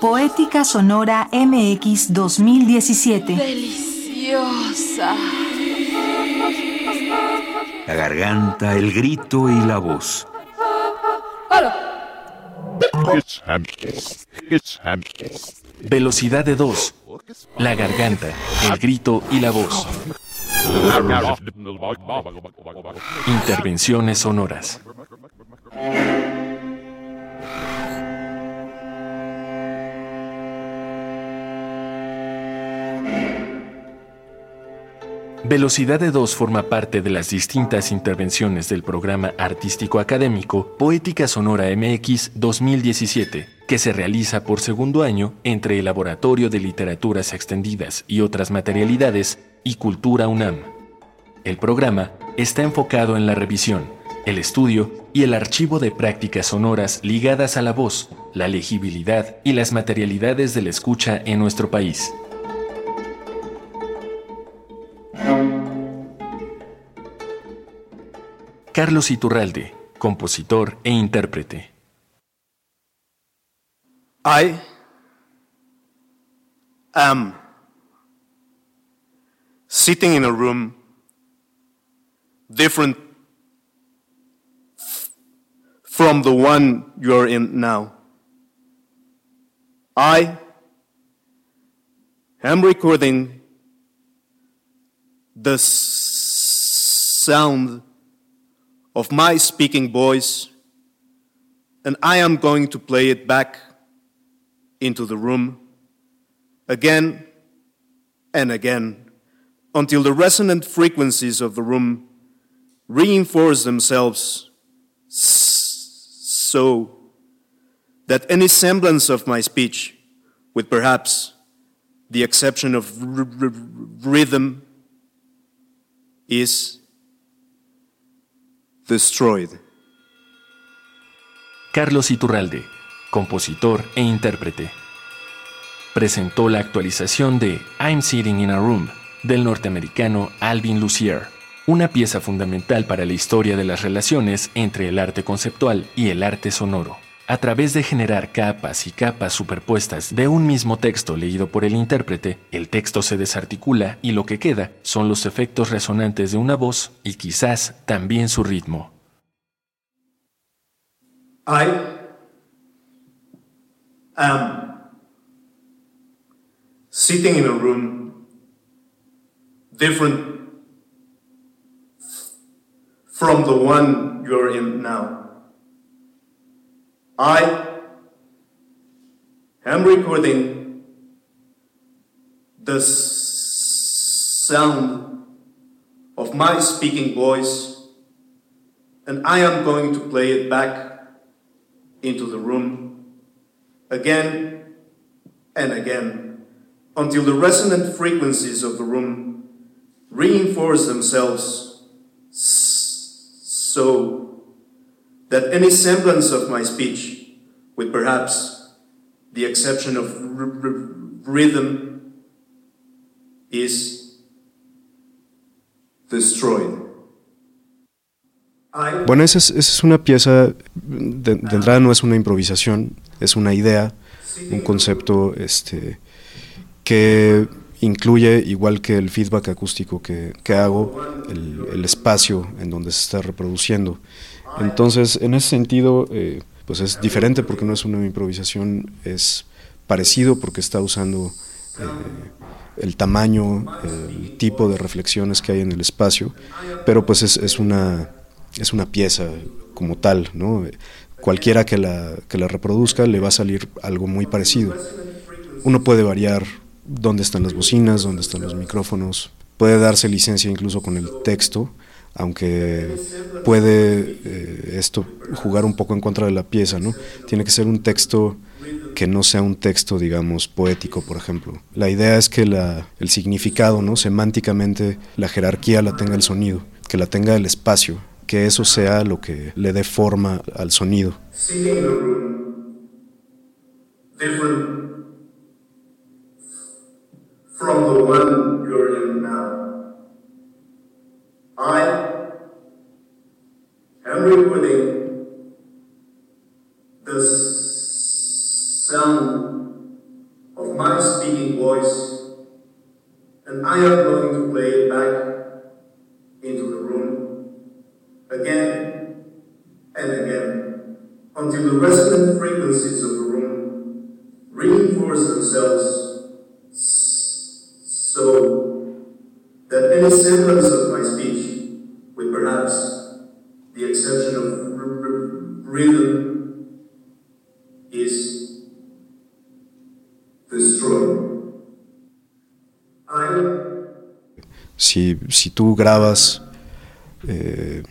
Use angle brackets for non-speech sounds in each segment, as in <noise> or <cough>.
Poética Sonora MX 2017. Deliciosa. La garganta, el grito y la voz. Velocidad de dos. La garganta, el grito y la voz. Intervenciones sonoras. Velocidad de dos forma parte de las distintas intervenciones del programa artístico académico Poética Sonora MX 2017, que se realiza por segundo año entre el Laboratorio de Literaturas Extendidas y otras materialidades y Cultura UNAM. El programa está enfocado en la revisión, el estudio y el archivo de prácticas sonoras ligadas a la voz, la legibilidad y las materialidades de la escucha en nuestro país. Carlos Iturralde, compositor e intérprete. I am sitting in a room different from the one you're in now. I am recording the sound of my speaking voice, and I am going to play it back into the room again and again until the resonant frequencies of the room reinforce themselves so that any semblance of my speech, with perhaps the exception of rhythm, is destroyed. Carlos Iturralde, compositor e intérprete. Presentó la actualización de I'm Sitting in a Room del norteamericano Alvin Lucier, una pieza fundamental para la historia de las relaciones entre el arte conceptual y el arte sonoro. A través de generar capas y capas superpuestas de un mismo texto leído por el intérprete, el texto se desarticula y lo que queda son los efectos resonantes de una voz y quizás también su ritmo. I am sitting in a room different from the one you're in now. I am recording the sound of my speaking voice, and I am going to play it back into the room again and again until the resonant frequencies of the room reinforce themselves so that any semblance of my speech, with perhaps the exception of rhythm, is destroyed. Bueno, esa es, una pieza, de, entrada no es una improvisación, es una idea, un concepto este, que incluye, igual que el feedback acústico que, que hago, el, espacio en donde se está reproduciendo. Entonces, en ese sentido, eh, pues es diferente porque no es una improvisación, es parecido porque está usando eh, el tamaño, el tipo de reflexiones que hay en el espacio, pero pues es, es, una, es una pieza como tal, ¿no? Cualquiera que la, que la reproduzca le va a salir algo muy parecido. Uno puede variar dónde están las bocinas, dónde están los micrófonos, puede darse licencia incluso con el texto, aunque puede eh, esto jugar un poco en contra de la pieza, ¿no? Tiene que ser un texto que no sea un texto, digamos, poético, por ejemplo. La idea es que el significado, ¿no? Semánticamente, la jerarquía la tenga el sonido, que la tenga el espacio, que eso sea lo que le dé forma al sonido. From the one you're in now. I, Henry recording the sound of my speaking voice, and I am going to play it back into the room again and again until the resonant frequencies of the Si, si tú grabas, eh,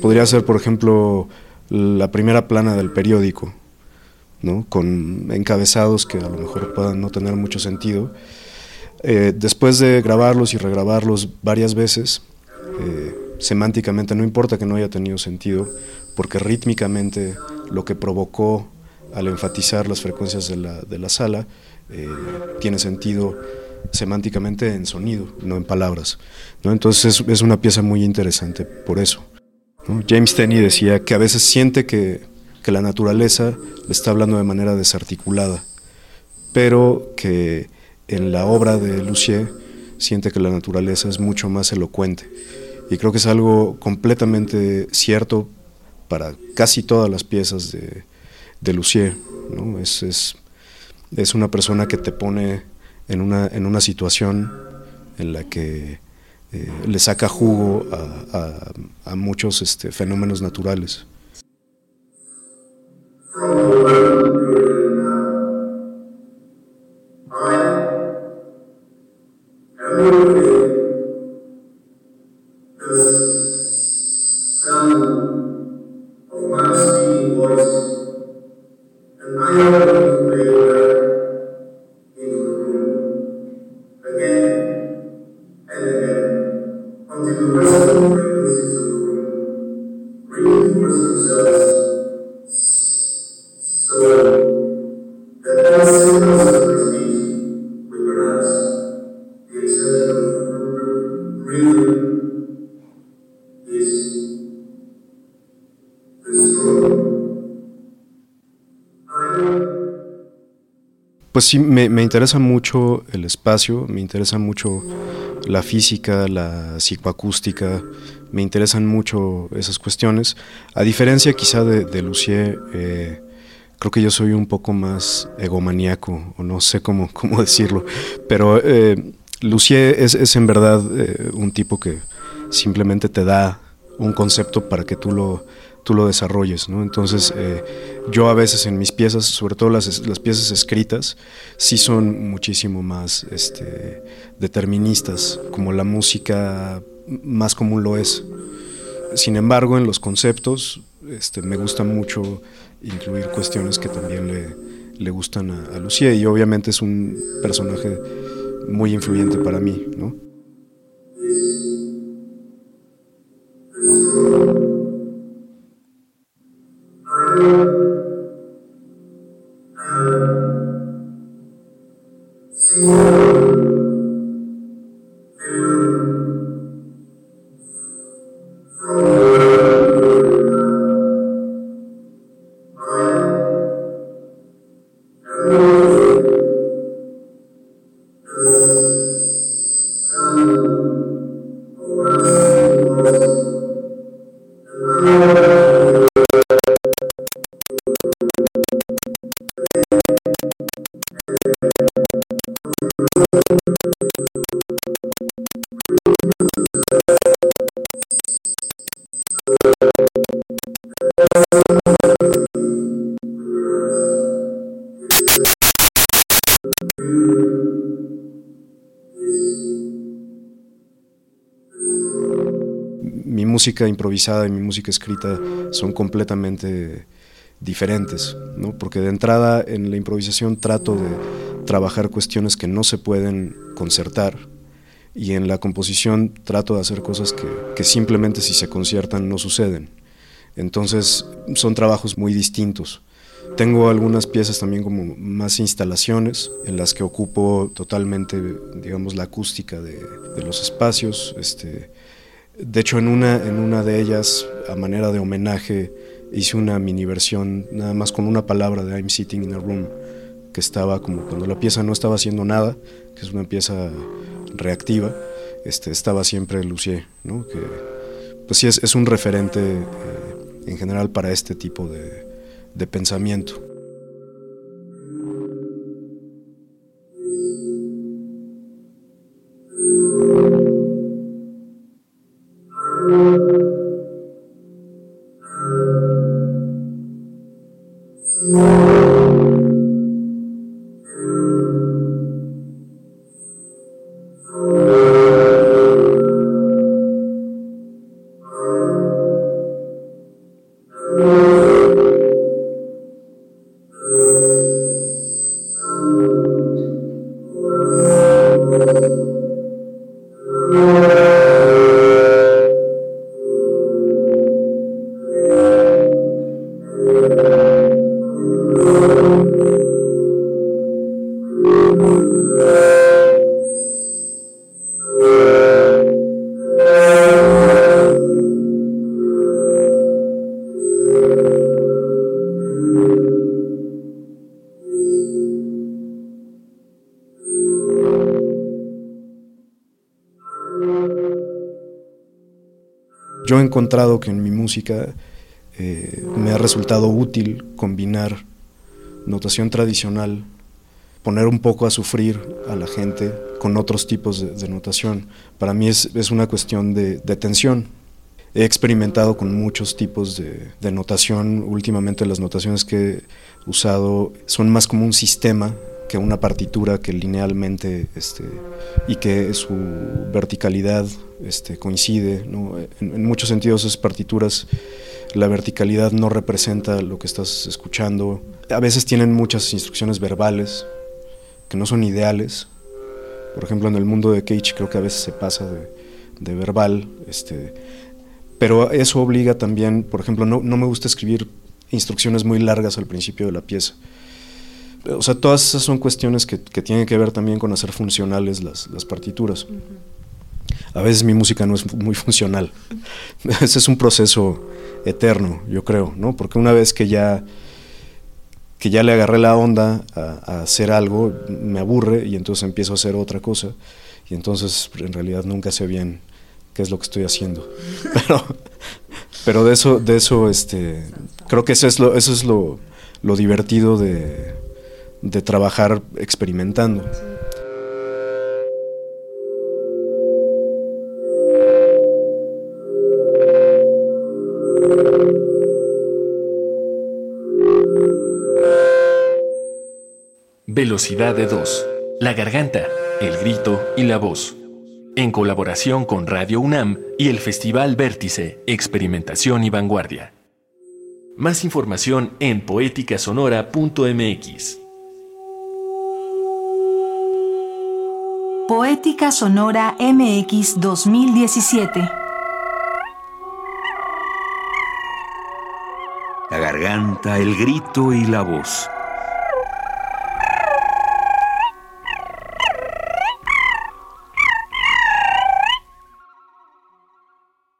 podría ser, por ejemplo, la primera plana del periódico, ¿no? con encabezados que a lo mejor puedan no tener mucho sentido. Eh, después de grabarlos y regrabarlos varias veces, eh, semánticamente no importa que no haya tenido sentido, porque rítmicamente lo que provocó al enfatizar las frecuencias de la, de la sala tiene sentido semánticamente en sonido, no en palabras. ¿no? Entonces es, una pieza muy interesante por eso. James Tenney decía que a veces siente que, que, la naturaleza le está hablando de manera desarticulada, pero que en la obra de Lucier siente que la naturaleza es mucho más elocuente. Y creo que es algo completamente cierto para casi todas las piezas de, de Lucier. ¿no? Es, es, es una persona que te pone en una, en una situación en la que eh, le saca jugo a, a, a muchos este, fenómenos naturales. Pues sí, me, interesa mucho el espacio, me interesa mucho la física, la psicoacústica, me interesan mucho esas cuestiones. A diferencia quizá de, de eh, creo que yo soy un poco más egomaniaco, o no sé cómo, <laughs> cómo decirlo, pero eh, Lucier es, en verdad eh, un tipo que simplemente te da un concepto para que tú lo tú lo desarrolles. ¿no? Entonces, eh, yo a veces en mis piezas, sobre todo las, las, piezas escritas, sí son muchísimo más este, deterministas, como la música más común lo es. Sin embargo, en los conceptos este, me gusta mucho incluir cuestiones que también le, le gustan a, a Lucía y obviamente es un personaje muy influyente para mí. ¿no? Música improvisada y mi música escrita son completamente diferentes, ¿no? porque de entrada en la improvisación trato de trabajar cuestiones que no se pueden concertar y en la composición trato de hacer cosas que, que simplemente si se conciertan no suceden. Entonces son trabajos muy distintos. Tengo algunas piezas también como más instalaciones en las que ocupo totalmente, digamos, la acústica de, de los espacios. Este, de hecho, en una, en una de ellas, a manera de homenaje, hice una mini versión, nada más con una palabra de I'm Sitting in a Room, que estaba como cuando la pieza no estaba haciendo nada, que es una pieza reactiva, este, estaba siempre Lucier, ¿no? que pues sí es, es un referente eh, en general para este tipo de, de pensamiento. Yo he encontrado que en mi música eh, me ha resultado útil combinar notación tradicional, poner un poco a sufrir a la gente con otros tipos de, notación. Para mí es, una cuestión de, tensión. He experimentado con muchos tipos de, de, notación. Últimamente las notaciones que he usado son más como un sistema que una partitura que linealmente este, y que su verticalidad este, coincide. En, muchos sentidos esas partituras la verticalidad no representa lo que estás escuchando. A veces tienen muchas instrucciones verbales que no son ideales. Por ejemplo, en el mundo de Cage creo que a veces se pasa de, verbal. Este, pero eso obliga también, por ejemplo, no, no me gusta escribir instrucciones muy largas al principio de la pieza o sea, todas esas son cuestiones que, tienen que ver también con hacer funcionales las, partituras. A veces mi música no es muy funcional. <laughs> Ese es un proceso eterno, yo creo, ¿no? Porque una vez que ya, que ya le agarré la onda a, hacer algo, me aburre y entonces empiezo a hacer otra cosa. Y entonces en realidad nunca sé bien qué es lo que estoy haciendo. <laughs> Pero, pero de eso, de eso este, creo que eso es lo, eso es lo divertido de, de trabajar experimentando. Velocidad de dos. La garganta, el grito y la voz. En colaboración con Radio UNAM y el Festival Vértice, Experimentación y Vanguardia. Más información en poéticasonora.mx. Poética Sonora MX 2017. La garganta, el grito y la voz.